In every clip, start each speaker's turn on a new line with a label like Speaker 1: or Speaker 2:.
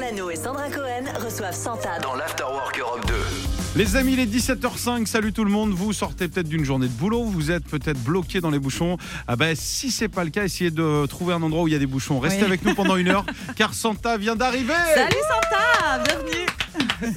Speaker 1: Lano et Sandra Cohen reçoivent Santa
Speaker 2: Dans l'Afterwork Europe 2.
Speaker 3: Les amis, il est 17h05, salut tout le monde. Vous sortez peut-être d'une journée de boulot, vous êtes peut-être bloqué dans les bouchons. Ah ben, si c'est pas le cas, essayez de trouver un endroit où il y a des bouchons. Restez
Speaker 4: Oui.
Speaker 3: avec nous pendant une heure, car Santa vient d'arriver.
Speaker 4: Salut Santa, bienvenue.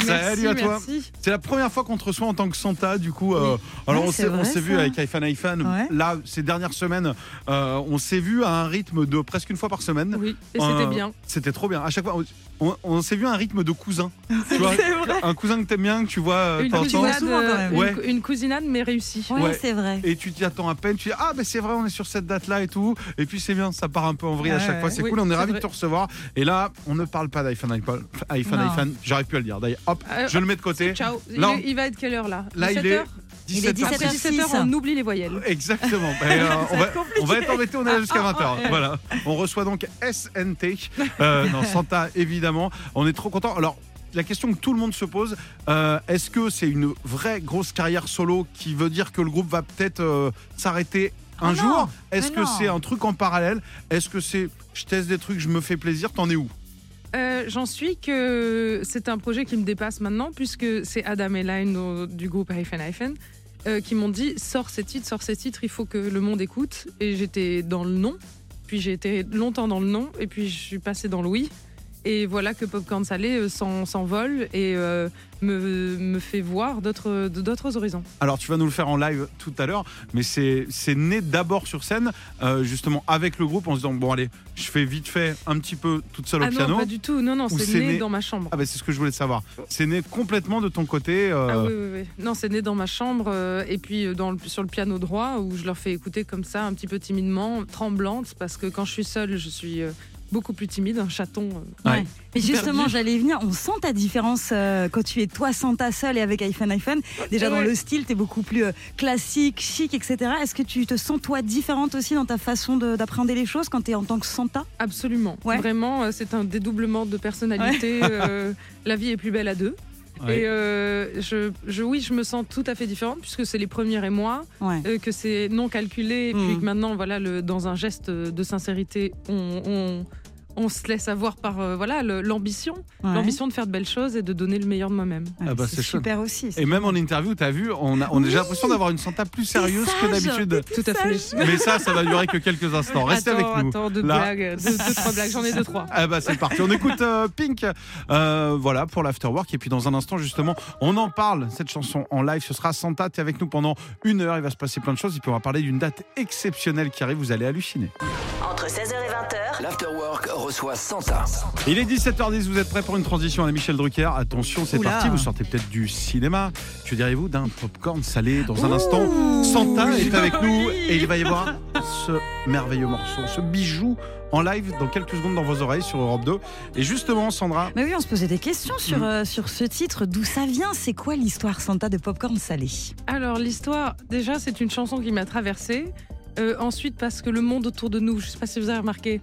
Speaker 3: Salut à toi. C'est la première fois qu'on te reçoit en tant que Santa, du coup. euh, alors on s'est, vu avec iPhone iPhone.
Speaker 4: Ouais.
Speaker 3: Là, ces dernières semaines, euh, on s'est vu à un rythme de presque une fois par semaine.
Speaker 5: Oui, et
Speaker 3: Euh,
Speaker 5: c'était bien.
Speaker 3: C'était trop bien. À chaque fois, on, on s'est vu à un rythme de cousin. Tu vois,
Speaker 4: C'est vrai.
Speaker 3: un cousin que t'aimes bien, que tu vois euh, de
Speaker 5: Une
Speaker 3: temps en temps.
Speaker 5: cousinade,
Speaker 4: souvent, quand même.
Speaker 3: Ouais.
Speaker 5: une, une cousinade, mais réussie.
Speaker 4: Ouais,
Speaker 3: Ouais.
Speaker 4: c'est vrai.
Speaker 3: Et tu t'y attends à peine, tu dis ah ben c'est vrai on est sur cette date là et tout et puis c'est bien ça part un peu en vrille à chaque fois c'est
Speaker 5: Oui,
Speaker 3: cool on est
Speaker 5: c'est
Speaker 3: ravis de te recevoir et là on ne parle pas d'iPhone iPhone iPhone iPhone j'arrive plus à le dire d'ailleurs hop
Speaker 5: Euh,
Speaker 3: je le mets de côté
Speaker 5: Ciao. Il,
Speaker 3: Là,
Speaker 5: est-
Speaker 3: on-
Speaker 5: il va être quelle heure là?
Speaker 3: là il
Speaker 5: 17
Speaker 3: est
Speaker 5: heures?
Speaker 4: 17
Speaker 3: 17
Speaker 4: heures.
Speaker 5: Après 17 heures, on oublie les voyelles.
Speaker 3: Exactement. Ben, euh, on, va, on va être embêté, on est là jusqu'à 20h. Voilà. On reçoit donc SNT. Euh, non, Santa, évidemment. On est trop content. Alors, la question que tout le monde se pose, euh, est-ce que c'est une vraie grosse carrière solo qui veut dire que le groupe va peut-être euh, s'arrêter un
Speaker 4: Ah non,
Speaker 3: jour Est-ce que c'est un truc en parallèle? Est-ce que c'est je teste des trucs, je me fais plaisir T'en es où?
Speaker 5: Euh, J'en suis que c'est un projet qui me dépasse maintenant, puisque c'est Adam et Line du groupe Hyphen Hyphen euh, qui m'ont dit sors ces titres, sors ces titres, il faut que le monde écoute. Et j'étais dans le non, puis j'ai été longtemps dans le non, et puis je suis passée dans le oui. Et voilà que Popcorn Salé euh, s'en- s'envole et euh, me, me fait voir d'autres horizons.
Speaker 3: Alors, tu vas nous le faire en live tout à l'heure, mais c'est né d'abord sur scène, euh, justement avec le groupe, en se disant bon, allez, je fais vite fait un petit peu toute seule au
Speaker 5: Ah
Speaker 3: piano.
Speaker 5: non, pas du tout. Non, non, c'est né,
Speaker 3: né-
Speaker 5: dans ma chambre.
Speaker 3: Ah, bah, c'est ce que je voulais savoir. C'est né complètement de ton côté. euh,
Speaker 5: Ah oui, oui, oui. Non, c'est né dans ma chambre et puis dans le- sur le piano droit où je leur fais écouter comme ça, un petit peu timidement, tremblante, parce que quand je suis seule, je suis beaucoup plus timide, un chaton. euh.
Speaker 3: Ouais.
Speaker 4: Ouais. Mais justement, j'allais venir. On sent ta différence euh, quand tu es toi Santa seul et avec iPhone iPhone. Déjà dans
Speaker 5: Ouais.
Speaker 4: le style, tu es beaucoup plus euh, classique, chic, etc. Est-ce que tu te sens toi différente aussi dans ta façon de- d'appréhender les choses quand tu es en tant que Santa
Speaker 5: Absolument.
Speaker 4: Ouais.
Speaker 5: Vraiment, euh, c'est un dédoublement de personnalité. euh, la vie est plus belle à deux.
Speaker 3: Ouais.
Speaker 5: Et euh, je, je, oui, je me sens tout à fait différente puisque c'est les premières et moi,
Speaker 4: Ouais.
Speaker 5: euh, que c'est non calculé, et puis
Speaker 4: Mm.
Speaker 5: que maintenant, voilà, le, dans un geste de sincérité, on, on, on se laisse avoir par euh, voilà l'ambition,
Speaker 4: Ouais.
Speaker 5: l'ambition de faire de belles choses et de donner le meilleur de moi-même.
Speaker 4: Ouais,
Speaker 3: Ah bah,
Speaker 4: c'est
Speaker 3: c'est chouette.
Speaker 4: super aussi.
Speaker 3: Et même en interview, t'as vu, on a, on a l'impression d'avoir une Santa plus sérieuse que d'habitude.
Speaker 5: Tout à fait.
Speaker 3: Mais ça, ça va durer que quelques instants. Restez
Speaker 5: attends,
Speaker 3: avec nous.
Speaker 5: attends, deux
Speaker 3: Là.
Speaker 5: blagues, deux, deux, trois blagues, j'en ai deux, trois.
Speaker 3: Ah bah c'est parti, on écoute euh, Pink, Euh, voilà pour l'afterwork et puis dans un instant justement on en parle cette chanson en live, ce sera Santa, t'es avec nous pendant une heure, il va se passer plein de choses et puis on va parler d'une date exceptionnelle qui arrive, vous allez halluciner.
Speaker 1: Entre 16h et 20h,
Speaker 2: L'Afterwork reçoit Santa.
Speaker 3: Il est 17h10, vous êtes prêts pour une transition à la Michel Drucker? Attention, c'est parti, vous sortez peut-être du cinéma, que direz-vous d'un popcorn salé dans un instant? Santa est avec nous et il va y avoir ce merveilleux morceau, ce bijou en live dans quelques secondes dans vos oreilles sur Europe 2. Et justement, Sandra,
Speaker 4: Mais oui, on se posait des questions sur,
Speaker 3: Mm.
Speaker 4: euh, sur ce titre. D'où ça vient? C'est quoi l'histoire Santa de Popcorn Salé?
Speaker 5: Alors l'histoire, déjà c'est une chanson qui m'a traversée. Euh, ensuite parce que le monde autour de nous, je sais pas si vous avez remarqué,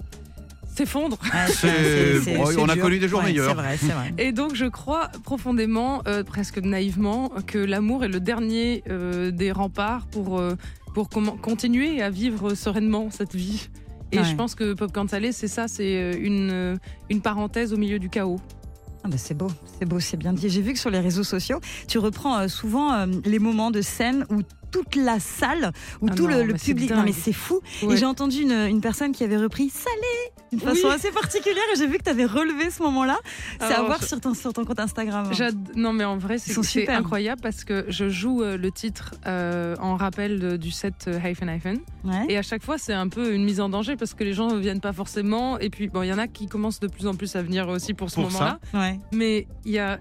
Speaker 5: s'effondre.
Speaker 3: C'est- bon, on a
Speaker 4: dur.
Speaker 3: connu des jours
Speaker 4: Ouais,
Speaker 3: meilleurs.
Speaker 4: C'est vrai, c'est vrai.
Speaker 5: Et donc je crois profondément, euh, presque naïvement, que l'amour est le dernier euh, des remparts pour, euh, pour comment- continuer à vivre sereinement cette vie. Et
Speaker 4: Ouais.
Speaker 5: je pense que Popcorn Salé, c'est ça, c'est euh, une, euh, une parenthèse au milieu du chaos.
Speaker 4: Ah bah c'est beau, c'est beau, c'est bien dit. J'ai vu que sur les réseaux sociaux, tu reprends euh, souvent euh, les moments de scène où toute la salle, où
Speaker 5: Ah
Speaker 4: tout
Speaker 5: non,
Speaker 4: le, public. Non mais c'est fou.
Speaker 5: Ouais.
Speaker 4: Et j'ai entendu une, une personne qui avait repris Salé d'une façon
Speaker 5: Oui.
Speaker 4: assez particulière et j'ai vu que tu avais relevé ce moment-là. C'est à voir
Speaker 5: je-
Speaker 4: sur ton, sur ton compte Instagram.
Speaker 5: J'ad- Non mais en vrai c'est
Speaker 4: super.
Speaker 5: incroyable parce que je joue euh, le titre euh, en rappel de- du set euh, Hyphen Hyphen
Speaker 4: Ouais.
Speaker 5: et à chaque fois c'est un peu une mise en danger parce que les gens ne viennent pas forcément et puis bon il y en a qui commencent de plus en plus à venir aussi pour ce
Speaker 3: Pour
Speaker 5: moment-là
Speaker 4: Ouais.
Speaker 5: mais il y a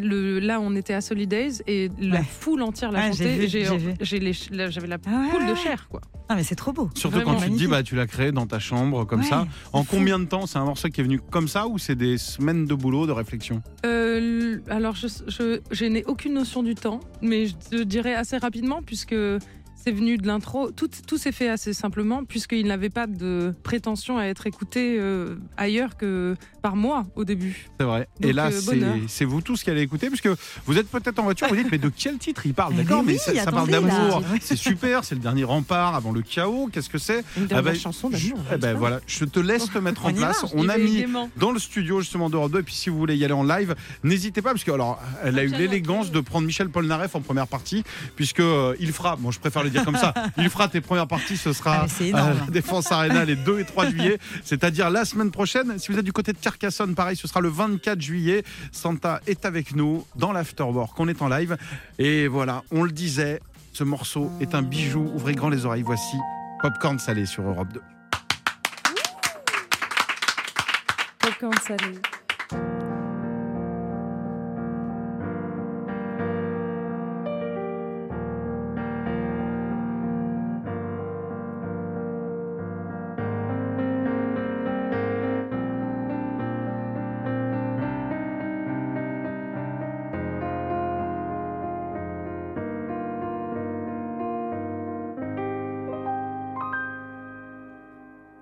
Speaker 5: le là on était à Solidays et la
Speaker 4: Ouais.
Speaker 5: foule entière l'a
Speaker 4: j'ai
Speaker 5: chanté
Speaker 4: vu,
Speaker 5: et j'ai
Speaker 4: j'ai
Speaker 5: j'avais la
Speaker 4: Ah ouais,
Speaker 5: poule de chair quoi.
Speaker 4: Ah mais c'est trop beau.
Speaker 3: Surtout
Speaker 5: Vraiment
Speaker 3: quand tu te dis, bah, tu l'as créé dans ta chambre, comme
Speaker 4: Ouais,
Speaker 3: ça. En combien de temps C'est un morceau qui est venu comme ça ou c'est des semaines de boulot, de réflexion?
Speaker 5: Euh, alors, je, je, je n'ai aucune notion du temps, mais je te dirais assez rapidement, puisque c'est venu de l'intro. Tout, tout s'est fait assez simplement, puisqu'il n'avait pas de prétention à être écouté euh, ailleurs que par
Speaker 6: mois au début.
Speaker 3: C'est vrai. Et là,
Speaker 6: euh,
Speaker 3: c'est vous tous qui allez écouter, puisque vous êtes peut-être en voiture, vous dites, mais de quel titre il parle D'accord, mais,
Speaker 4: oui,
Speaker 3: ça, ça parle d'amour. C'est super, c'est le dernier rempart avant le chaos. Qu'est-ce que c'est
Speaker 7: Une
Speaker 3: Ah
Speaker 7: dernière
Speaker 3: ben,
Speaker 7: chanson
Speaker 3: je-
Speaker 7: d'amour.
Speaker 3: eh ben voilà, je te laisse te mettre en place. On a mis dans le studio justement d'Europe 2 et puis si vous voulez y aller en live n'hésitez pas parce que alors elle a eu
Speaker 6: Pierre
Speaker 3: l'élégance de prendre Michel Polnareff en première partie puisque euh, il fera bon je préfère le dire comme ça il fera tes premières parties ce
Speaker 4: Ah,
Speaker 3: sera
Speaker 4: c'est
Speaker 3: à la Défense Arena les 2 et 3 juillet c'est-à-dire la semaine prochaine si vous êtes du côté de Carcassonne pareil ce sera le 24 juillet. Santa est avec nous dans l'afterwork. On est en live. Et voilà on le disait ce morceau est un bijou. Ouvrez grand les oreilles. Voici Popcorn salé sur Europe 2
Speaker 6: Popcorn salé.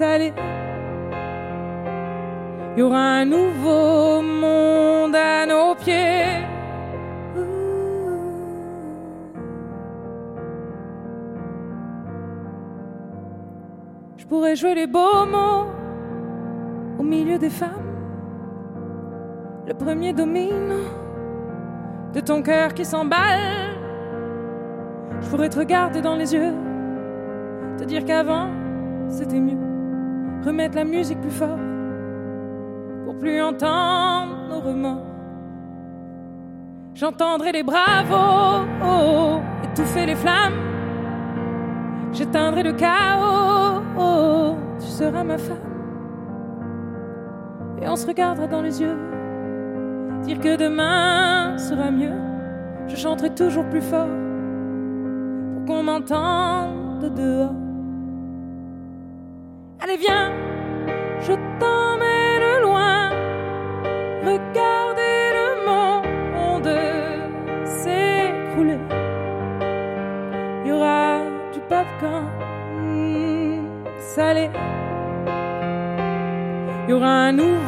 Speaker 5: Il y aura un nouveau monde à nos pieds. Je pourrais jouer les beaux mots au milieu des femmes. Le premier domine de ton cœur qui s'emballe. Je pourrais te regarder dans les yeux, te dire qu'avant c'était mieux. Remettre la musique plus fort pour plus entendre nos remords. J'entendrai les bravos oh, étouffer les flammes. J'éteindrai le chaos, oh, tu seras ma femme. Et on se regardera dans les yeux dire que demain sera mieux. Je chanterai toujours plus fort pour qu'on m'entende dehors. Allez, viens, je t'emmène loin. Regardez le monde s'écrouler. Il y aura du popcorn salé. Il y aura un nouveau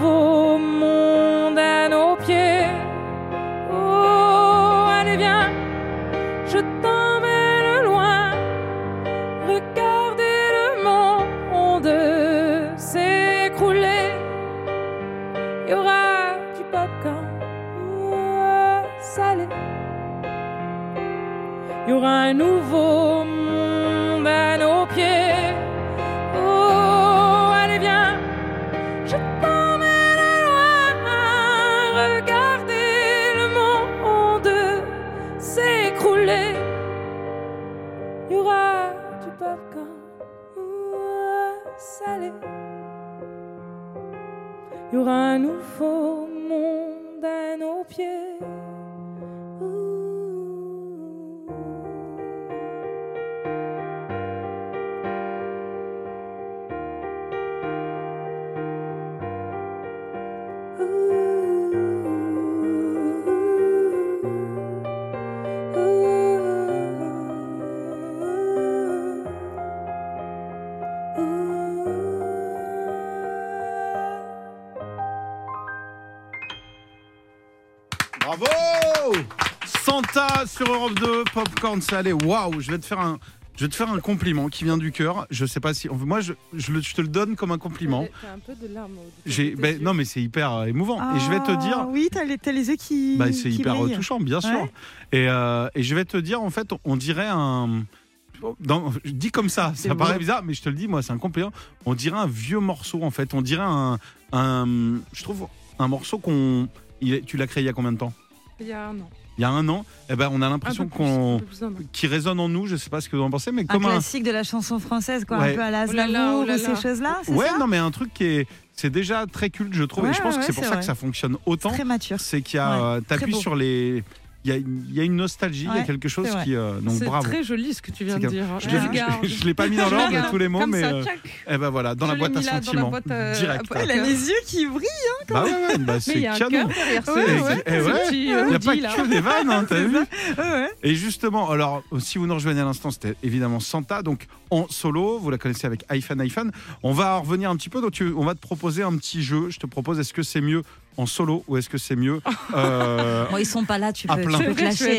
Speaker 5: Il y aura un nouveau monde à nos pieds. Oh, allez, viens. Je t'emmène loin, regardez le monde s'écrouler. Il y aura du popcorn salé. Il y aura un nouveau
Speaker 3: Bravo Santa sur Europe 2, Popcorn salé. Waouh, je vais te faire un. Je vais te faire un compliment qui vient du cœur. Je sais pas si. Moi, je, je le- je te le donne comme un compliment.
Speaker 5: T'as un peu de larmes au-
Speaker 3: J'ai, ben, non, mais c'est hyper euh, émouvant. Et je vais te
Speaker 4: Ah,
Speaker 3: dire.
Speaker 4: Oui, t'as les, t'as les yeux qui.
Speaker 3: Bah, c'est hyper
Speaker 4: brillent.
Speaker 3: touchant, bien sûr.
Speaker 4: Ouais.
Speaker 3: Et, euh, et je vais te dire, en fait, on dirait un. Dans, je dis comme ça, ça paraît bizarre, mais je te le dis, moi, c'est un compliment. On dirait un vieux morceau, en fait. On dirait un. un je trouve un morceau qu'on. tu l'as créé il y a combien de temps?
Speaker 6: Il y a un an.
Speaker 3: il y a un an, eh ben, on a l'impression qu'on qui résonne en nous. Je sais pas ce que vous en pensez, mais
Speaker 4: Un
Speaker 3: comme un,
Speaker 4: classique de la chanson française, quoi,
Speaker 3: Ouais.
Speaker 4: un peu à la
Speaker 5: Oh là là,
Speaker 4: Aznavour
Speaker 5: oh là
Speaker 4: ou ces
Speaker 5: là.
Speaker 4: choses-là, c'est
Speaker 3: ouais,
Speaker 4: ça
Speaker 3: non, mais un truc qui est, c'est déjà très culte, je trouve. et je pense que c'est pour
Speaker 4: c'est
Speaker 3: ça
Speaker 4: vrai.
Speaker 3: que ça fonctionne autant.
Speaker 4: Très mature.
Speaker 3: C'est qu'il y a,
Speaker 4: Ouais,
Speaker 3: euh, t'appuies sur les, il y a, il y a une nostalgie, il y a quelque chose
Speaker 4: c'est
Speaker 3: qui, euh, donc
Speaker 5: C'est
Speaker 3: bravo.
Speaker 5: très joli ce que tu viens
Speaker 3: C'est
Speaker 5: de dire.
Speaker 3: Je
Speaker 5: Je
Speaker 3: l'ai- pas mis dans l'ordre tous les mots,
Speaker 5: comme
Speaker 3: mais
Speaker 5: ça,
Speaker 3: euh, eh ben voilà, dans
Speaker 5: Je
Speaker 3: la boîte à sentiments,
Speaker 5: euh,
Speaker 3: direct.
Speaker 4: Il a les yeux qui brillent.
Speaker 3: Bah ouais, ouais, bah c'est canon. eh
Speaker 5: petit
Speaker 3: Il n'y a pas que des vannes, hein, t'as vu. Et justement, alors, si vous nous rejoignez à l'instant, c'était évidemment Santa, donc en solo, vous la connaissez avec iPhone iPhone. On va en revenir un petit peu, donc on va te proposer un petit jeu. Je te propose, est-ce que c'est mieux en solo ou est-ce que c'est mieux euh,
Speaker 4: Bon, ils sont pas là, tu
Speaker 3: À
Speaker 4: peux,
Speaker 3: plein.
Speaker 4: tu peux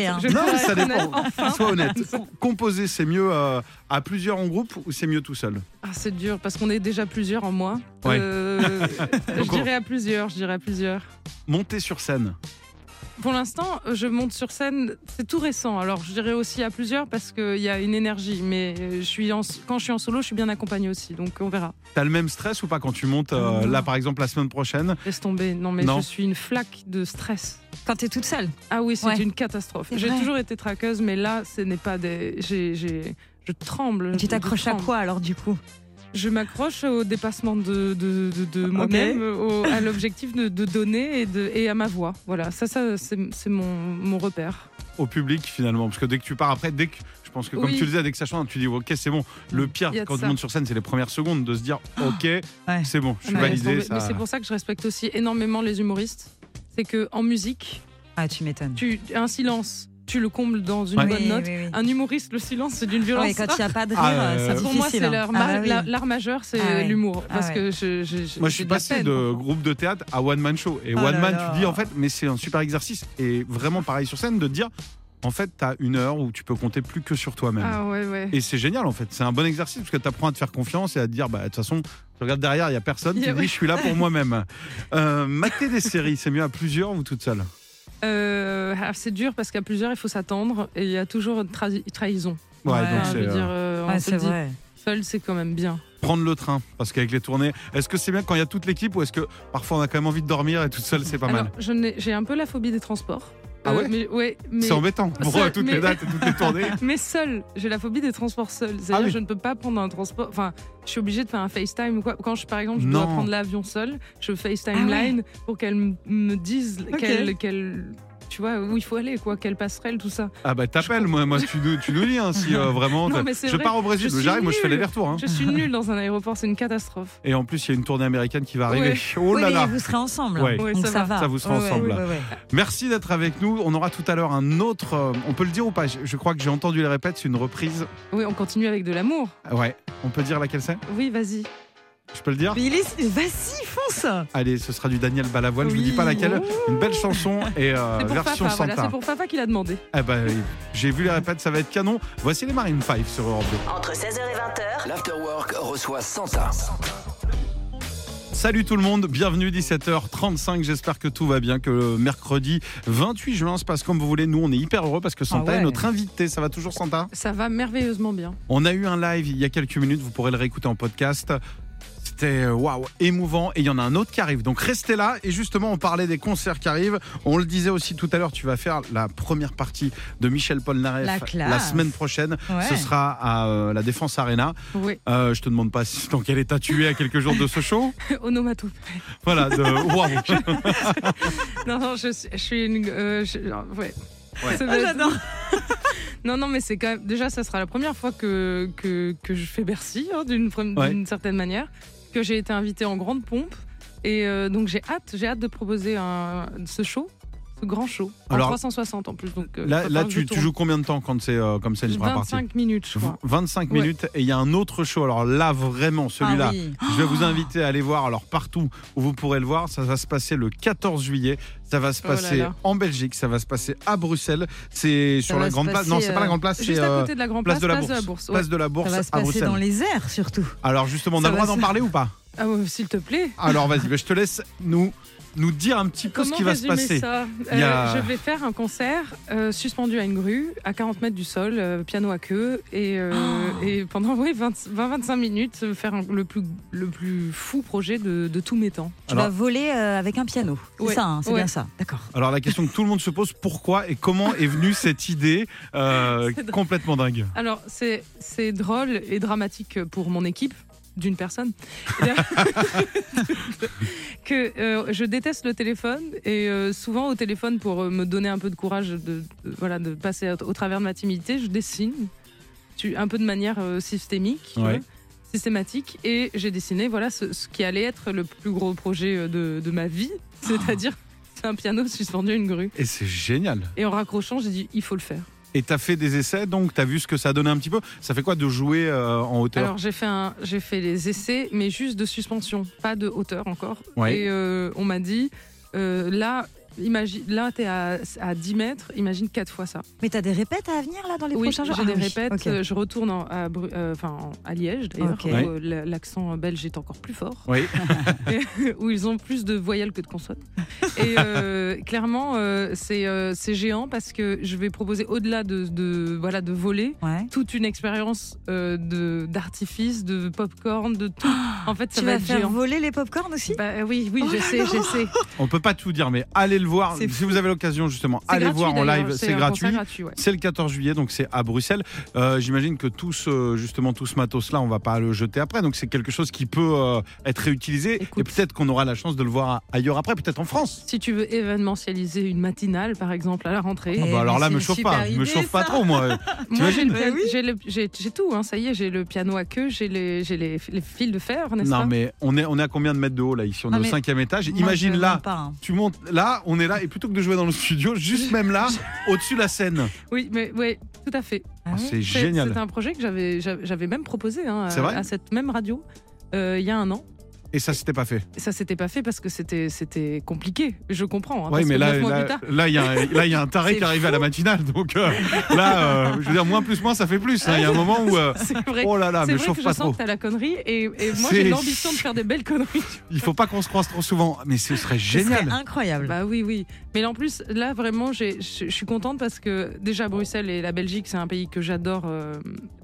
Speaker 4: hein.
Speaker 3: Non,
Speaker 5: pouvoir
Speaker 3: ça dépend. Sois honnête. Com- Composer, c'est mieux euh, à plusieurs en groupe ou c'est mieux tout seul?
Speaker 5: Ah, c'est dur parce qu'on est déjà plusieurs en moi.
Speaker 3: Ouais.
Speaker 5: Euh, je dirais à plusieurs, je dirais à plusieurs.
Speaker 3: Monter sur scène.
Speaker 5: Pour l'instant, je monte sur scène, c'est tout récent. Alors, je dirais aussi à plusieurs parce qu'il y a une énergie. Mais je suis en- quand je suis en solo, je suis bien accompagnée aussi. Donc, on verra.
Speaker 3: T'as le même stress ou pas quand tu montes euh, là, par exemple, la semaine prochaine
Speaker 5: Laisse tomber. Non, mais
Speaker 3: Non.
Speaker 5: je suis une flaque de stress.
Speaker 4: Quand t'es toute seule.
Speaker 5: Ah oui, c'est
Speaker 4: Ouais.
Speaker 5: une catastrophe. J'ai toujours été traqueuse, mais là, ce n'est pas des. j'ai- j'ai- Je tremble.
Speaker 4: Tu t'accroches à quoi alors du coup?
Speaker 5: Je m'accroche au dépassement de, de, de- de moi-même, à l'objectif de, de donner et, de, et à ma voix. Voilà, ça, ça c'est c'est mon, mon repère.
Speaker 3: au public finalement Parce que dès que tu pars après, dès que je pense que comme
Speaker 5: Oui.
Speaker 3: tu le disais, dès que ça chante, tu dis ok, c'est bon. Le pire quand tu montes sur scène, c'est les premières secondes de se dire ok,
Speaker 4: Ouais.
Speaker 3: c'est bon, je suis validé.
Speaker 5: tomber.
Speaker 3: ça-
Speaker 5: Mais c'est pour ça que je respecte aussi énormément les humoristes. C'est que en musique,
Speaker 4: Ah, tu m'étonnes.
Speaker 5: tu, un silence, tu le combles dans une
Speaker 3: Ouais.
Speaker 5: bonne
Speaker 4: Oui,
Speaker 5: note.
Speaker 4: oui, oui.
Speaker 5: Un humoriste, le silence, c'est d'une violence.
Speaker 4: Ouais, quand il n'y a pas de rire,
Speaker 3: Ah,
Speaker 5: Pour moi, c'est
Speaker 4: hein.
Speaker 5: l'art
Speaker 4: Ah,
Speaker 5: ma-
Speaker 4: bah oui.
Speaker 5: la- l'art majeur, c'est
Speaker 4: Ah
Speaker 5: l'humour.
Speaker 4: Ah
Speaker 5: Parce que je, je- je-
Speaker 3: Moi, je suis
Speaker 5: de
Speaker 3: passé
Speaker 5: peine,
Speaker 3: de groupe de théâtre à one man show. Et
Speaker 4: Oh
Speaker 3: one
Speaker 4: là
Speaker 3: man,
Speaker 4: là.
Speaker 3: tu dis en fait, mais c'est un super exercice. Et vraiment pareil sur scène de te dire, en fait, t'as une heure où tu peux compter plus que sur toi-même.
Speaker 5: Ah ouais, ouais.
Speaker 3: Et c'est génial en fait, c'est un bon exercice parce que tu apprends à te faire confiance et à te dire, bah de toute façon, tu regardes derrière, il y a personne, tu dis, je suis là pour moi-même. Euh, mater des séries, c'est mieux à plusieurs ou toute seule?
Speaker 5: Euh, ah, c'est dur parce qu'à plusieurs, il faut s'attendre et il y a toujours une trahi- trahison.
Speaker 3: Ouais,
Speaker 4: Ouais.
Speaker 3: donc c'est
Speaker 5: veux
Speaker 3: euh,
Speaker 5: dire, euh,
Speaker 4: Ouais,
Speaker 5: se
Speaker 4: vrai.
Speaker 5: seul, c'est quand même bien.
Speaker 3: prendre le train parce qu'avec les tournées, est-ce que c'est bien quand il y a toute l'équipe ou est-ce que parfois on a quand même envie de dormir et toute seule c'est pas
Speaker 5: Alors,
Speaker 3: mal?
Speaker 5: je n'ai- j'ai un peu la phobie des transports. Euh,
Speaker 3: Ah ouais
Speaker 5: mais, ouais, mais,
Speaker 3: C'est embêtant pour
Speaker 5: Seul,
Speaker 3: euh, toutes
Speaker 5: mais-
Speaker 3: les dates et toutes les tournées.
Speaker 5: mais seul, j'ai la phobie des transports seuls. C'est-à-dire
Speaker 3: Ah oui.
Speaker 5: je ne peux pas prendre un transport. Enfin, je suis obligée de faire un FaceTime ou quoi. Quand je, par exemple, je
Speaker 3: Non.
Speaker 5: dois prendre l'avion seul, je FaceTime
Speaker 4: Ah ouais.
Speaker 5: line pour qu'elle me dise quelle- tu vois, où il faut aller, quoi, quelle passerelle, tout ça.
Speaker 3: Ah bah t'appelles, moi, moi tu, nous, tu nous dis hein, si euh, vraiment.
Speaker 5: Non, mais c'est
Speaker 3: je
Speaker 5: vrai,
Speaker 3: pars au Brésil, j'arrive, moi je fais l'aller-retour. hein.
Speaker 5: Je suis nulle dans un aéroport, c'est une catastrophe.
Speaker 3: Et en plus, il y a une tournée américaine qui va arriver.
Speaker 5: Ouais.
Speaker 3: Oh
Speaker 4: oui,
Speaker 3: là
Speaker 4: mais
Speaker 3: là
Speaker 4: vous serez ensemble.
Speaker 3: Ouais.
Speaker 5: Ouais,
Speaker 4: Donc
Speaker 5: ça
Speaker 4: ça,
Speaker 5: va.
Speaker 3: Ça, vous
Speaker 4: ouais,
Speaker 3: ensemble.
Speaker 4: ouais, ouais, ouais.
Speaker 3: Merci d'être avec nous. On aura tout à l'heure un autre. euh, on peut le dire ou pas? Je, je crois que j'ai entendu les répètes, c'est une reprise.
Speaker 5: Oui, on continue avec de l'amour.
Speaker 3: Ouais, on peut dire laquelle c'est?
Speaker 5: Oui, vas-y.
Speaker 3: Je peux le dire.
Speaker 4: Vas-y, fonce
Speaker 3: Allez, ce sera du Daniel Balavoine, je vous
Speaker 4: Oui.
Speaker 3: dis pas laquelle. Une belle chanson et euh,
Speaker 5: pour
Speaker 3: version
Speaker 5: Fafa, voilà,
Speaker 3: Santa.
Speaker 5: c'est pour Fafa qu'il a demandé.
Speaker 3: Eh ben, j'ai vu les répètes, ça va être canon. Voici les Marine 5 sur Europe 2.
Speaker 1: Entre 16h et 20h,
Speaker 2: L'Afterwork reçoit Santa.
Speaker 3: Salut tout le monde, bienvenue 17h35. J'espère que tout va bien, que le mercredi 28 juin se passe comme vous voulez. Nous, on est hyper heureux parce que Santa
Speaker 4: Ah ouais.
Speaker 3: est notre invité. Ça va toujours Santa?
Speaker 5: Ça va merveilleusement bien.
Speaker 3: On a eu un live il y a quelques minutes, vous pourrez le réécouter en podcast. C'était euh, waouh, émouvant et il y en a un autre qui arrive. Donc restez là et justement on parlait des concerts qui arrivent. On le disait aussi tout à l'heure, tu vas faire la première partie de Michel Polnareff
Speaker 4: La classe.
Speaker 3: semaine prochaine.
Speaker 4: Ouais.
Speaker 3: Ce sera à euh, la Défense Arena.
Speaker 5: Oui,
Speaker 3: Euh, je te demande pas si- dans quel état tu es à quelques jours de ce show.
Speaker 5: onomatopée.
Speaker 3: Voilà, de waouh.
Speaker 5: Non, non, je, suis- je suis une. euh, je- ouais.
Speaker 3: Ouais.
Speaker 4: Ah, j'adore.
Speaker 5: Non, non, mais c'est quand même. Déjà, ça sera la première fois que, que, que je fais Bercy, hein, d'une pre-
Speaker 3: Ouais.
Speaker 5: d'une certaine manière, que j'ai été invitée en grande pompe. Et euh, donc, j'ai hâte, j'ai hâte de proposer ce show, grand show, en
Speaker 3: Alors,
Speaker 5: 360 en plus. Donc, euh,
Speaker 3: Là, là tu, joues combien de temps quand c'est euh, comme c'est une première partie
Speaker 5: 25 minutes, je crois.
Speaker 3: 25
Speaker 5: Ouais.
Speaker 3: minutes et il y a un autre show. Alors là, vraiment, celui-là,
Speaker 4: Ah oui.
Speaker 3: je vais vous inviter à aller voir. Alors partout où vous pourrez le voir, ça va se passer le 14 juillet. Ça va se
Speaker 5: Oh là
Speaker 3: passer
Speaker 5: là.
Speaker 3: en Belgique, ça va se passer à Bruxelles. C'est sur la grande place. Non, c'est pas la
Speaker 4: euh,
Speaker 3: grande place, c'est
Speaker 5: Juste à
Speaker 3: euh,
Speaker 5: côté de la Grande
Speaker 3: place
Speaker 5: Place,
Speaker 3: de la
Speaker 5: place
Speaker 3: Bourse.
Speaker 5: de la Bourse. ouais.
Speaker 3: Place de la Bourse
Speaker 4: Ça va se
Speaker 3: à
Speaker 4: passer
Speaker 3: Bruxelles.
Speaker 4: dans les airs surtout.
Speaker 3: Alors justement, on a
Speaker 5: Ça
Speaker 3: le droit d'en parler ou pas?
Speaker 5: Ah s'il te plaît.
Speaker 3: Alors vas-y, bah, je te laisse nous nous dire un petit peu
Speaker 5: Comment
Speaker 3: ce qui va se
Speaker 5: résumer
Speaker 3: passer
Speaker 5: ça
Speaker 3: Il y
Speaker 5: Euh,
Speaker 3: a-
Speaker 5: Je vais faire un concert euh, suspendu à une grue, à 40 mètres du sol, euh, piano à queue, et, euh,
Speaker 3: Oh.
Speaker 5: et pendant oui, 20-25 minutes, faire un- le, plus, le plus fou projet de, de tous mes temps.
Speaker 4: Tu
Speaker 3: Alors-
Speaker 4: vas voler euh, avec un piano. C'est
Speaker 5: Ouais,
Speaker 4: ça, hein, c'est
Speaker 5: ouais.
Speaker 4: bien ça. D'accord.
Speaker 3: Alors la question que tout le monde se pose, pourquoi et comment est venue cette idée euh, complètement dingue
Speaker 5: Alors, c'est c'est drôle et dramatique pour mon équipe d'une personne. Que euh, je déteste le téléphone et euh, souvent au téléphone pour euh, me donner un peu de courage de, de- voilà de passer au, au travers de ma timidité je dessine. Tu, un peu de manière systémique
Speaker 3: Ouais.
Speaker 5: systématique. Et j'ai dessiné voilà ce, ce qui allait être le plus gros projet de, de ma vie. C'est-à-dire c'est un piano suspendu à une grue.
Speaker 3: Et c'est génial.
Speaker 5: et en raccrochant j'ai dit il faut le faire
Speaker 3: Et t'as fait des essais, donc? T'as vu ce que ça donnait un petit peu? Ça fait quoi de jouer euh, en hauteur?
Speaker 5: Alors j'ai fait un, j'ai fait les essais, mais juste de suspension, pas de hauteur encore.
Speaker 3: Ouais.
Speaker 5: Et euh, on m'a dit, euh, là, imagine, là t'es à, à 10 mètres, imagine quatre fois ça.
Speaker 4: Mais t'as des répètes à venir là dans les
Speaker 5: oui,
Speaker 4: prochains jours?
Speaker 5: j'ai
Speaker 4: Ah
Speaker 5: des
Speaker 4: oui,
Speaker 5: répètes. euh, Je retourne en- à, Bru- euh, enfin, à Liège d'ailleurs, où euh, la- l'accent belge est encore plus fort,
Speaker 3: Oui.
Speaker 5: où ils ont plus de voyelles que de consonnes. Et euh, clairement, euh, c'est euh, géant parce que je vais proposer au-delà de, de voilà de voler
Speaker 4: Ouais.
Speaker 5: toute une expérience euh, de d'artifice, de popcorn, de tout. En fait, ça
Speaker 4: Tu
Speaker 5: va
Speaker 4: vas
Speaker 5: être
Speaker 4: faire
Speaker 5: géant.
Speaker 4: voler les popcorns aussi?
Speaker 5: Bah oui, oui, je sais, je sais.
Speaker 3: On peut pas tout dire, mais allez le voir. Si vous avez l'occasion, justement, allez
Speaker 5: gratuit,
Speaker 3: voir en live. C'est gratuit.
Speaker 5: concert gratuit ouais.
Speaker 3: C'est le 14 juillet, donc c'est à Bruxelles. Euh, J'imagine que tout ce, justement, tout ce matos-là, on va pas le jeter après. Donc c'est quelque chose qui peut euh, être réutilisé.
Speaker 5: Écoute.
Speaker 3: Et peut-être qu'on aura la chance de le voir ailleurs après, peut-être en France.
Speaker 5: Si tu veux événementialiser une matinale, par exemple, à la rentrée.
Speaker 3: Ah bah alors là, me chauffe pas. Me
Speaker 4: idée,
Speaker 3: chauffe pas trop, moi.
Speaker 5: Moi, j'ai tout, hein, ça y est, j'ai le piano à queue, j'ai les, j'ai les, les fils de fer, n'est-ce
Speaker 3: Non, mais on est, on est à combien de mètres de haut là Ici, on est
Speaker 4: Ah,
Speaker 3: au
Speaker 4: mais
Speaker 3: cinquième étage. Imagine là,
Speaker 4: hein.
Speaker 3: tu montes là, on est là, et plutôt que de jouer dans le studio, juste même là, au-dessus de la scène.
Speaker 5: Oui, mais ouais, tout à fait.
Speaker 4: Ah
Speaker 3: c'est génial.
Speaker 5: C'est un projet que j'avais j'avais même proposé hein, à cette même radio euh, il y a un an.
Speaker 3: Et ça, c'était pas fait.
Speaker 5: Ça s'était pas fait parce que c'était c'était compliqué. Je comprends. hein,
Speaker 3: Oui, mais là, là, il y a un- là, il y a un taré qui arrive à la matinale. Donc euh, là, euh, je veux dire, moins plus moins, ça fait plus. hein. Il y a un moment où. euh,
Speaker 5: c'est vrai.
Speaker 3: oh là là, mais
Speaker 5: vrai
Speaker 3: chauffe
Speaker 5: que
Speaker 3: pas
Speaker 5: je sens
Speaker 3: trop.
Speaker 5: que t'as la connerie et, et moi j'ai l'ambition de faire des belles conneries.
Speaker 3: Il faut pas qu'on se croise trop souvent. Mais ce serait
Speaker 4: Ce serait
Speaker 3: génial.
Speaker 4: incroyable.
Speaker 5: Bah oui, oui. Mais en plus, là vraiment, je suis contente parce que déjà Bruxelles et la Belgique, c'est un pays que j'adore euh,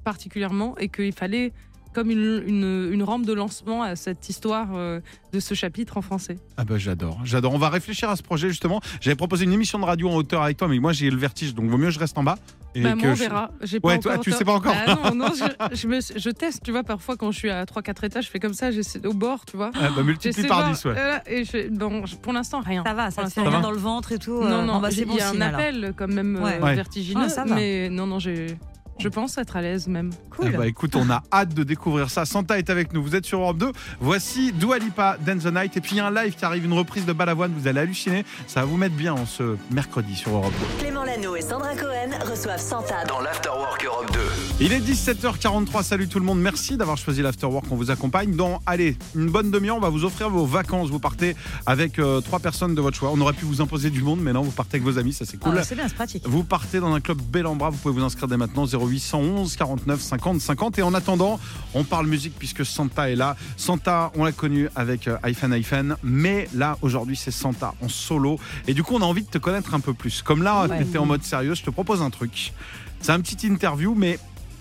Speaker 5: particulièrement et qu'il fallait comme une, une, une rampe de lancement à cette histoire euh, de ce chapitre en français.
Speaker 3: Ah bah j'adore, j'adore. On va réfléchir à ce projet justement. J'avais proposé une émission de radio en hauteur avec toi, mais moi j'ai le vertige, donc vaut mieux que je reste en bas. Et
Speaker 5: Bah,
Speaker 3: que
Speaker 5: moi, on
Speaker 3: je-
Speaker 5: verra. J'ai
Speaker 3: Ouais, toi, tu sais pas encore.
Speaker 5: Bah, non, non, je, je, me- je teste, tu vois, parfois quand je suis à 3-4 étages, je fais comme ça, j'essaie au bord, tu vois.
Speaker 3: Ah bah multiplie par
Speaker 5: voir,
Speaker 3: 10, ouais.
Speaker 5: euh, et je fais- bon, je- pour l'instant, rien.
Speaker 4: Ça va, ça te fait rien
Speaker 3: va.
Speaker 4: dans le ventre et tout.
Speaker 5: Non,
Speaker 4: euh,
Speaker 5: non,
Speaker 4: bah, c'est
Speaker 5: il
Speaker 4: bon
Speaker 5: y a un
Speaker 4: signe, alors.
Speaker 5: appel quand même
Speaker 4: Ouais.
Speaker 3: Ouais.
Speaker 5: vertigineux,
Speaker 4: Ah, ça va.
Speaker 5: mais non, non, j'ai, je pense être à l'aise même.
Speaker 4: Cool.
Speaker 3: Ah bah écoute, on a hâte de découvrir ça. Santa est avec nous. Vous êtes sur Europe 2. Voici Dua Lipa, Dance the Night. Et puis il y a un live qui arrive, une reprise de Balavoine. Vous allez halluciner. Ça va vous mettre bien en ce mercredi sur Europe 2.
Speaker 1: Clément Lano et Sandra Cohen reçoivent Santa
Speaker 2: Dans l'Afterwork Europe 2.
Speaker 3: Il est 17h43. Salut tout le monde. Merci d'avoir choisi l'Afterwork. On vous accompagne. Dans, allez, une bonne demi-heure, on va vous offrir vos vacances. Vous partez avec euh, trois personnes de votre choix. On aurait pu vous imposer du monde, mais non, vous partez avec vos amis. Ça, c'est cool.
Speaker 4: Ah, c'est bien, c'est pratique.
Speaker 3: Vous partez dans un club bel en bras, vous pouvez vous inscrire dès maintenant 0811 49 50 50 et en attendant on parle musique puisque Santa est là. Santa on l'a connu avec euh, iPhone iPhone mais là aujourd'hui c'est Santa en solo et du coup on a envie de te connaître un peu plus. Comme là
Speaker 4: Ouais.
Speaker 3: tu étais en mode sérieux, je te propose un truc. C'est un petit interview mais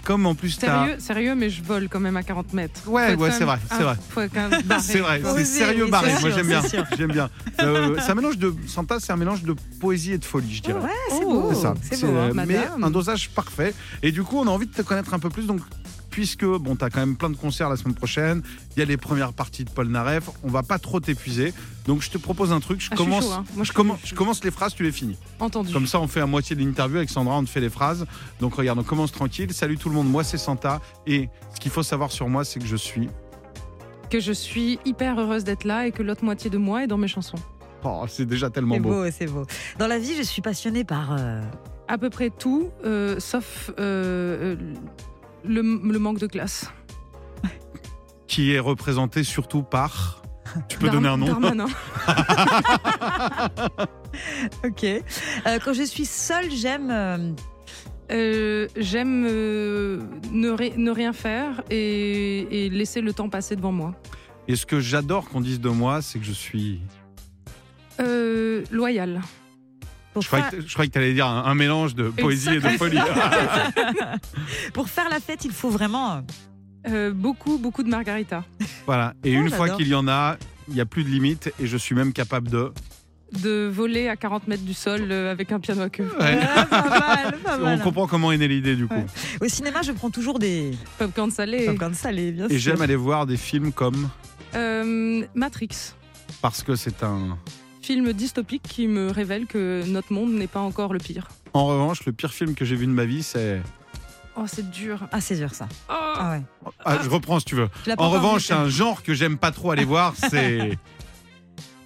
Speaker 3: comme en plus t'as...
Speaker 5: Sérieux, sérieux, mais je vole quand même à 40 mètres.
Speaker 3: Ouais,
Speaker 5: Faut
Speaker 3: ouais, c'est vrai, c'est vrai. C'est vrai, c'est sérieux
Speaker 4: oui,
Speaker 3: barré. Moi j'aime bien, j'aime bien. Euh, c'est un mélange de Santa, c'est un mélange de poésie et de folie, je dirais.
Speaker 4: Ouais, c'est
Speaker 5: Oh,
Speaker 4: beau.
Speaker 3: C'est ça.
Speaker 4: C'est beau. hein.
Speaker 3: euh, mais
Speaker 5: madame.
Speaker 3: un dosage parfait. Et du coup, on a envie de te connaître un peu plus. Donc, puisque bon, tu as quand même plein de concerts la semaine prochaine, il y a les premières parties de Paul Naref, on va pas trop t'épuiser. Donc, je te propose un truc. Je
Speaker 5: Ah, je
Speaker 3: commence,
Speaker 5: chaud, hein. Moi, je
Speaker 3: je, commence, je commence les phrases, tu les finis.
Speaker 5: Entendu.
Speaker 3: Comme ça, on fait à moitié de l'interview avec Sandra, on te fait les phrases. Donc, regarde, on commence tranquille. Salut tout le monde, moi c'est Santa. Et ce qu'il faut savoir sur moi, c'est que je suis.
Speaker 5: Que je suis hyper heureuse d'être là et que l'autre moitié de moi est dans mes chansons.
Speaker 3: Oh, c'est déjà tellement
Speaker 4: C'est
Speaker 3: beau.
Speaker 4: beau, c'est beau. Dans la vie, je suis passionnée par. euh,
Speaker 5: À peu près tout, euh, sauf euh, euh, le, le manque de classe.
Speaker 3: Qui est représenté surtout par. Tu peux
Speaker 5: Dar-
Speaker 3: donner un nom
Speaker 5: Darmanin.
Speaker 4: Ok. Euh, quand je suis seule, j'aime. euh,
Speaker 5: Euh, J'aime euh, ne, ri- ne rien faire et, et laisser le temps passer devant moi.
Speaker 3: Et ce que j'adore qu'on dise de moi, c'est que je suis.
Speaker 8: Euh, loyal.
Speaker 4: Pour,
Speaker 3: Je croyais
Speaker 4: faire,
Speaker 3: que, je croyais que tu allais dire un, un mélange de poésie et de folie.
Speaker 4: pour faire la fête, il faut vraiment. euh,
Speaker 8: Euh, beaucoup, beaucoup de margarita.
Speaker 3: voilà. Et
Speaker 4: Oh,
Speaker 3: une fois qu'il y en a, il n'y a plus de limite et je suis même capable de.
Speaker 8: De voler à 40 mètres du sol euh, avec un piano à queue.
Speaker 3: Ouais.
Speaker 4: Ah, pas mal, pas
Speaker 3: On comprend comment est née l'idée du coup.
Speaker 4: Ouais. Au cinéma, je prends toujours des
Speaker 8: Popcorn salé.
Speaker 4: popcorn salés, bien
Speaker 3: Et
Speaker 4: sûr.
Speaker 3: j'aime aller voir des films comme.
Speaker 8: Euh, Matrix.
Speaker 3: Parce que c'est un.
Speaker 8: Film dystopique qui me révèle que notre monde n'est pas encore le pire.
Speaker 3: En revanche, le pire film que j'ai vu de ma vie, c'est.
Speaker 8: Oh, c'est dur.
Speaker 4: Ah, c'est dur ça.
Speaker 8: Oh.
Speaker 4: Ah ouais.
Speaker 3: Ah, je reprends si tu veux.
Speaker 4: Tu
Speaker 3: En revanche, c'est un genre que j'aime pas trop aller voir, c'est.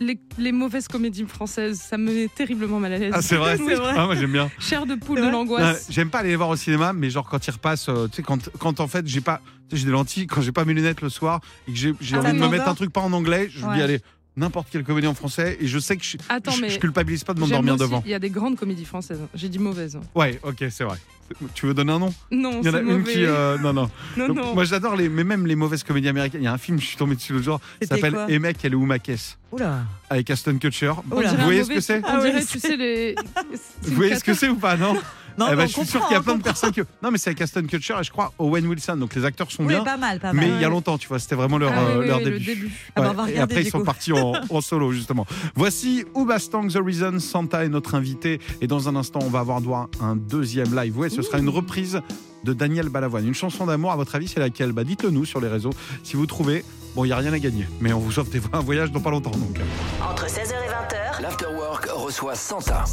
Speaker 8: Les, les mauvaises comédies françaises, ça me met terriblement mal à l'aise.
Speaker 3: Ah, c'est vrai
Speaker 8: Oui.
Speaker 3: Ah, moi j'aime bien.
Speaker 8: Chair de poule
Speaker 4: C'est
Speaker 8: de
Speaker 4: vrai
Speaker 3: Ouais,
Speaker 8: l'angoisse.
Speaker 3: J'aime pas aller les voir au cinéma, mais genre quand ils repassent, euh, tu sais, quand, quand en fait j'ai pas, j'ai des lentilles, quand j'ai pas mes lunettes le soir et que j'ai
Speaker 4: Ah,
Speaker 3: envie de me mettre un truc pas en anglais, je me dis
Speaker 4: Ouais.
Speaker 3: allez, n'importe quelle comédie en français et je sais que je,
Speaker 8: Attends,
Speaker 3: je, culpabilise pas de m'endormir devant.
Speaker 8: Il y a des grandes comédies françaises. J'ai dit mauvaises.
Speaker 3: Ouais, ok, c'est vrai. Tu veux donner un nom?
Speaker 8: Non,
Speaker 3: Il y en a une qui, euh, non non.
Speaker 8: Non,
Speaker 3: Donc,
Speaker 8: non.
Speaker 3: Moi j'adore les, mais même les mauvaises comédies américaines. Il y a un film, je suis tombé dessus l'autre jour, ça
Speaker 4: C'était
Speaker 3: s'appelle Et mec, elle est où ma caisse?
Speaker 4: Oula.
Speaker 3: avec Aston Kutcher.
Speaker 8: Dirait
Speaker 3: Vous voyez ce que c'est?
Speaker 8: On
Speaker 4: Ah
Speaker 8: dirait, tu sais, les.
Speaker 3: Vous voyez ce que c'est ou pas non?
Speaker 4: Non,
Speaker 3: Eh ben,
Speaker 4: mais
Speaker 3: Je suis sûr qu'il y a plein de personnes qui. Non mais c'est avec Aston Kutcher et je crois Owen Wilson. Donc les acteurs sont
Speaker 4: Oui,
Speaker 3: bien.
Speaker 4: pas mal, pas
Speaker 3: Mais
Speaker 4: mal.
Speaker 3: il y a longtemps, tu vois, c'était vraiment leur,
Speaker 8: Ah oui,
Speaker 3: euh, leur
Speaker 8: oui,
Speaker 3: début.
Speaker 8: le début.
Speaker 4: Ah bah, on
Speaker 3: Ouais,
Speaker 4: va
Speaker 3: et après, ils sont partis en, en solo, justement. Voici Oubastang The Reason? Santa est notre invité. Et dans un instant, on va avoir droit à un deuxième live. Ouais, ce sera une reprise de Daniel Balavoine. Une chanson d'amour, à votre avis, c'est laquelle? Bah, Dites-le nous sur les réseaux. Si vous trouvez, bon, il n'y a rien à gagner. Mais on vous offre des- un voyage dans pas longtemps. Donc.
Speaker 9: Entre 16h et 20h,
Speaker 1: L'Afterwork reçoit Santa.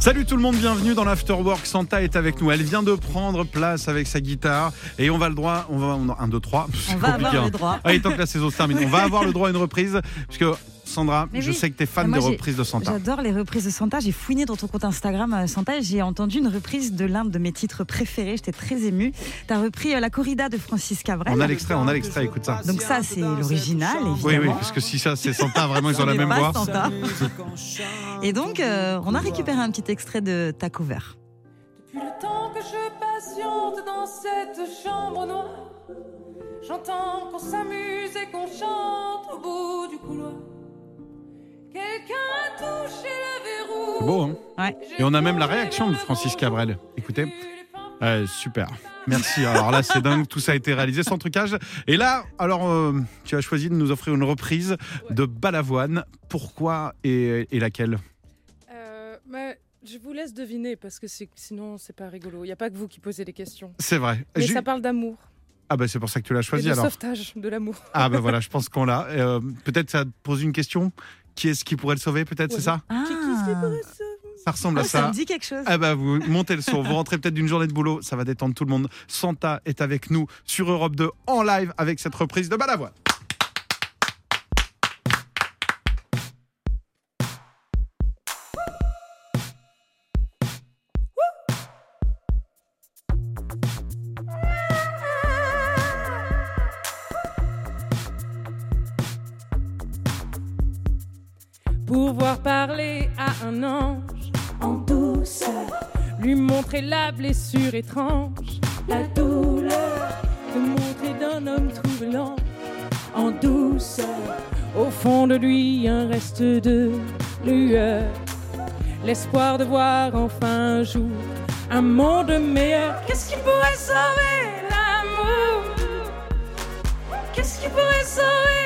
Speaker 3: Salut tout le monde, bienvenue dans l'Afterwork. Santa est avec nous. Elle vient de prendre place avec sa guitare. Et on va le droit. On va. on- Un, deux, trois. C'est
Speaker 4: On va avoir
Speaker 3: hein.
Speaker 4: le droit.
Speaker 3: Allez, tant que la saison se termine, on va avoir le droit à une reprise. Puisque Sandra,
Speaker 4: Mais
Speaker 3: je
Speaker 4: oui.
Speaker 3: sais que tu es fan
Speaker 4: Ah, moi,
Speaker 3: des reprises de Santa.
Speaker 4: J'adore les reprises de Santa. J'ai fouiné dans ton compte Instagram euh, Santa et j'ai entendu une reprise de l'un de mes titres préférés. J'étais très émue. Tu as repris euh, La Corrida de Francis Cabrel.
Speaker 3: On a l'extrait, on a l'extrait, écoute ça.
Speaker 4: Donc ça, c'est l'original, évidemment.
Speaker 3: Oui, oui, parce que si ça c'est Santa, vraiment ils ont la même voix.
Speaker 4: Santa. Et donc, euh, on a récupéré un petit extrait de ta cover.
Speaker 5: Depuis le temps que je patiente dans cette chambre noire, j'entends qu'on s'amuse et qu'on chante au bout du couloir.
Speaker 3: C'est beau, hein
Speaker 4: Ouais.
Speaker 3: Et on a même la réaction de Francis Cabrel. Écoutez. Ouais, super. Merci. Alors là, c'est dingue. Tout ça a été réalisé sans trucage. Et là, alors, euh, tu as choisi de nous offrir une reprise de Balavoine. Pourquoi et, et laquelle?
Speaker 8: Euh, mais je vous laisse deviner parce que sinon c'est pas rigolo. Il n'y a pas que vous qui posez les questions.
Speaker 3: C'est vrai.
Speaker 8: Mais ça parle d'amour
Speaker 3: Ah bah c'est pour ça que tu l'as
Speaker 8: et
Speaker 3: choisi
Speaker 8: de
Speaker 3: alors.
Speaker 8: sauvetage de l'amour.
Speaker 3: Ah bah voilà, je pense qu'on l'a. Euh, peut-être ça te pose une question. Qui est-ce qui pourrait le sauver Peut-être, c'est ça
Speaker 4: Ah,
Speaker 8: Qui- pourrait
Speaker 3: Ça ressemble à
Speaker 4: ça
Speaker 3: ça.
Speaker 4: me dit quelque chose.
Speaker 3: Ah bah vous montez le son, vous rentrez peut-être d'une journée de boulot, ça va détendre tout le monde. Santa est avec nous sur Europe 2 en live avec cette reprise de Balavoine.
Speaker 5: La blessure étrange, la douleur, te montrer d'un homme troublant en douceur. Au fond de lui, un reste de lueur, l'espoir de voir enfin un jour un monde meilleur. Qu'est-ce qui pourrait sauver l'amour? Qu'est-ce qui pourrait sauver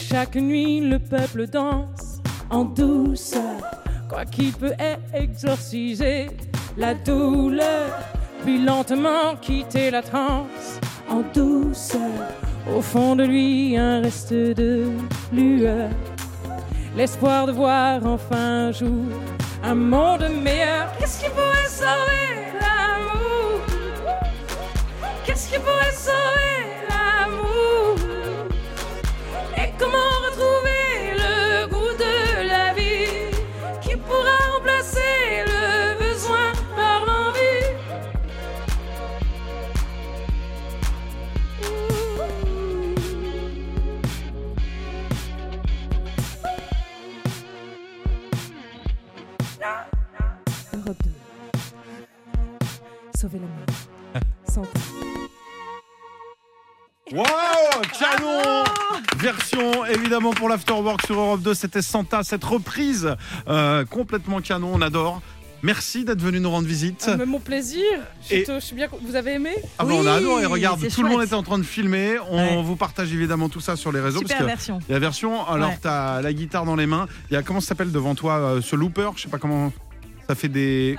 Speaker 5: chaque nuit le peuple danse en douceur Quoi qu'il peut exorciser la douleur Puis lentement quitter la transe en douceur Au fond de lui un reste de lueur. L'espoir de voir enfin un jour un monde meilleur. Qu'est-ce qui pourrait sauver l'amour? Qu'est-ce qui pourrait sauver
Speaker 10: Sauvez le monde. Santé.
Speaker 3: Wow, canon Version évidemment pour l'Afterwork sur Europe 2, c'était Santa, cette reprise euh, complètement canon, on adore. Merci d'être venu nous rendre visite.
Speaker 10: Ah, mon plaisir. Je,
Speaker 3: Et-
Speaker 10: te- je suis bien. Vous avez aimé
Speaker 3: Ah bah, on a adoré, regarde, tout le monde était en train de filmer. On
Speaker 4: Ouais.
Speaker 3: vous partage évidemment tout ça sur les réseaux.
Speaker 4: Super
Speaker 3: parce que
Speaker 4: version.
Speaker 3: la version, alors
Speaker 4: Ouais.
Speaker 3: tu as la guitare dans les mains. Il y a comment ça s'appelle devant toi euh, ce looper? Je sais pas comment. Ça fait des.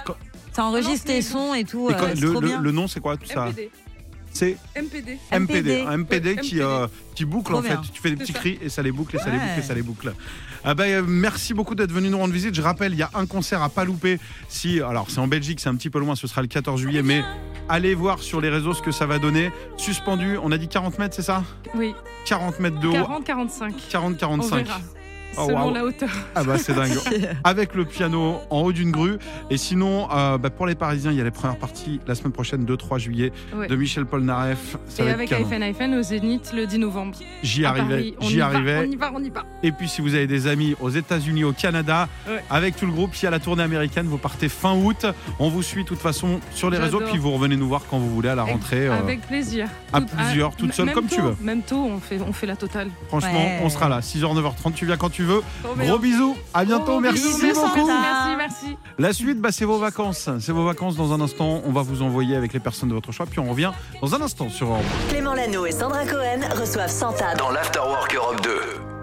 Speaker 4: Ça enregistre tes sons et tout. Euh, c'est
Speaker 3: le,
Speaker 4: trop
Speaker 3: le-
Speaker 4: bien.
Speaker 3: le nom c'est quoi tout ça
Speaker 5: MPD.
Speaker 3: C'est
Speaker 5: MPD.
Speaker 3: MPD.
Speaker 4: MPD.
Speaker 3: Un MPD
Speaker 5: Ouais,
Speaker 3: qui,
Speaker 5: MPD.
Speaker 3: euh, qui boucle
Speaker 4: Trop
Speaker 3: en fait.
Speaker 4: bien.
Speaker 3: Tu fais des
Speaker 5: C'est
Speaker 3: petits
Speaker 5: ça.
Speaker 3: cris et ça les boucle et ça les
Speaker 4: Ouais.
Speaker 3: boucle et ça les boucle. Ah bah, euh, merci beaucoup d'être venu nous rendre visite. Je rappelle, il y a un concert à pas louper. Si, alors c'est en Belgique, c'est un petit peu loin, ce sera le 14 juillet, mais allez voir sur les réseaux ce que ça va donner. Suspendu, on a dit 40 mètres, c'est ça?
Speaker 5: Oui.
Speaker 3: 40 mètres de haut,
Speaker 5: 40-45.
Speaker 3: 40
Speaker 5: On
Speaker 3: 45.
Speaker 5: verra.
Speaker 3: Oh,
Speaker 5: Selon la hauteur.
Speaker 3: Ah bah c'est dingue. Avec le piano en haut d'une grue. Et sinon, euh, bah, pour les Parisiens, il y a les premières parties la semaine prochaine, 2-3 juillet,
Speaker 5: Ouais.
Speaker 3: de Michel Polnareff. Ça
Speaker 5: Et
Speaker 3: va
Speaker 5: avec iPhone iPhone au Zénith le 10 novembre.
Speaker 3: J'y
Speaker 5: à
Speaker 3: arrivais, j'y
Speaker 5: va,
Speaker 3: arrivais.
Speaker 5: On y va, on y va.
Speaker 3: Et puis si vous avez des amis aux États-Unis, au Canada,
Speaker 5: Ouais.
Speaker 3: avec tout le groupe, il y a la tournée américaine, vous partez fin août. On vous suit de toute façon sur les réseaux, puis vous revenez nous voir quand vous voulez à la rentrée. euh,
Speaker 5: Avec plaisir.
Speaker 3: à
Speaker 5: Tout-
Speaker 3: plusieurs, toute
Speaker 5: m-
Speaker 3: seule, comme tu veux.
Speaker 5: Même tôt, on fait, on fait la totale.
Speaker 3: franchement,
Speaker 4: Ouais.
Speaker 3: on sera là. 6h, 9h30, tu viens quand tu veux.
Speaker 5: Trop
Speaker 3: Gros bisous, à bientôt,
Speaker 5: Gros
Speaker 3: merci,
Speaker 5: bisous,
Speaker 3: beaucoup.
Speaker 5: Merci, merci.
Speaker 3: La suite, bah, c'est vos vacances. C'est vos vacances dans un instant. On va vous envoyer avec les personnes de votre choix, puis on revient dans un instant sur Europe.
Speaker 1: Clément Lano et Sandra Cohen reçoivent Santa
Speaker 2: Dans l'Afterwork Europe 2.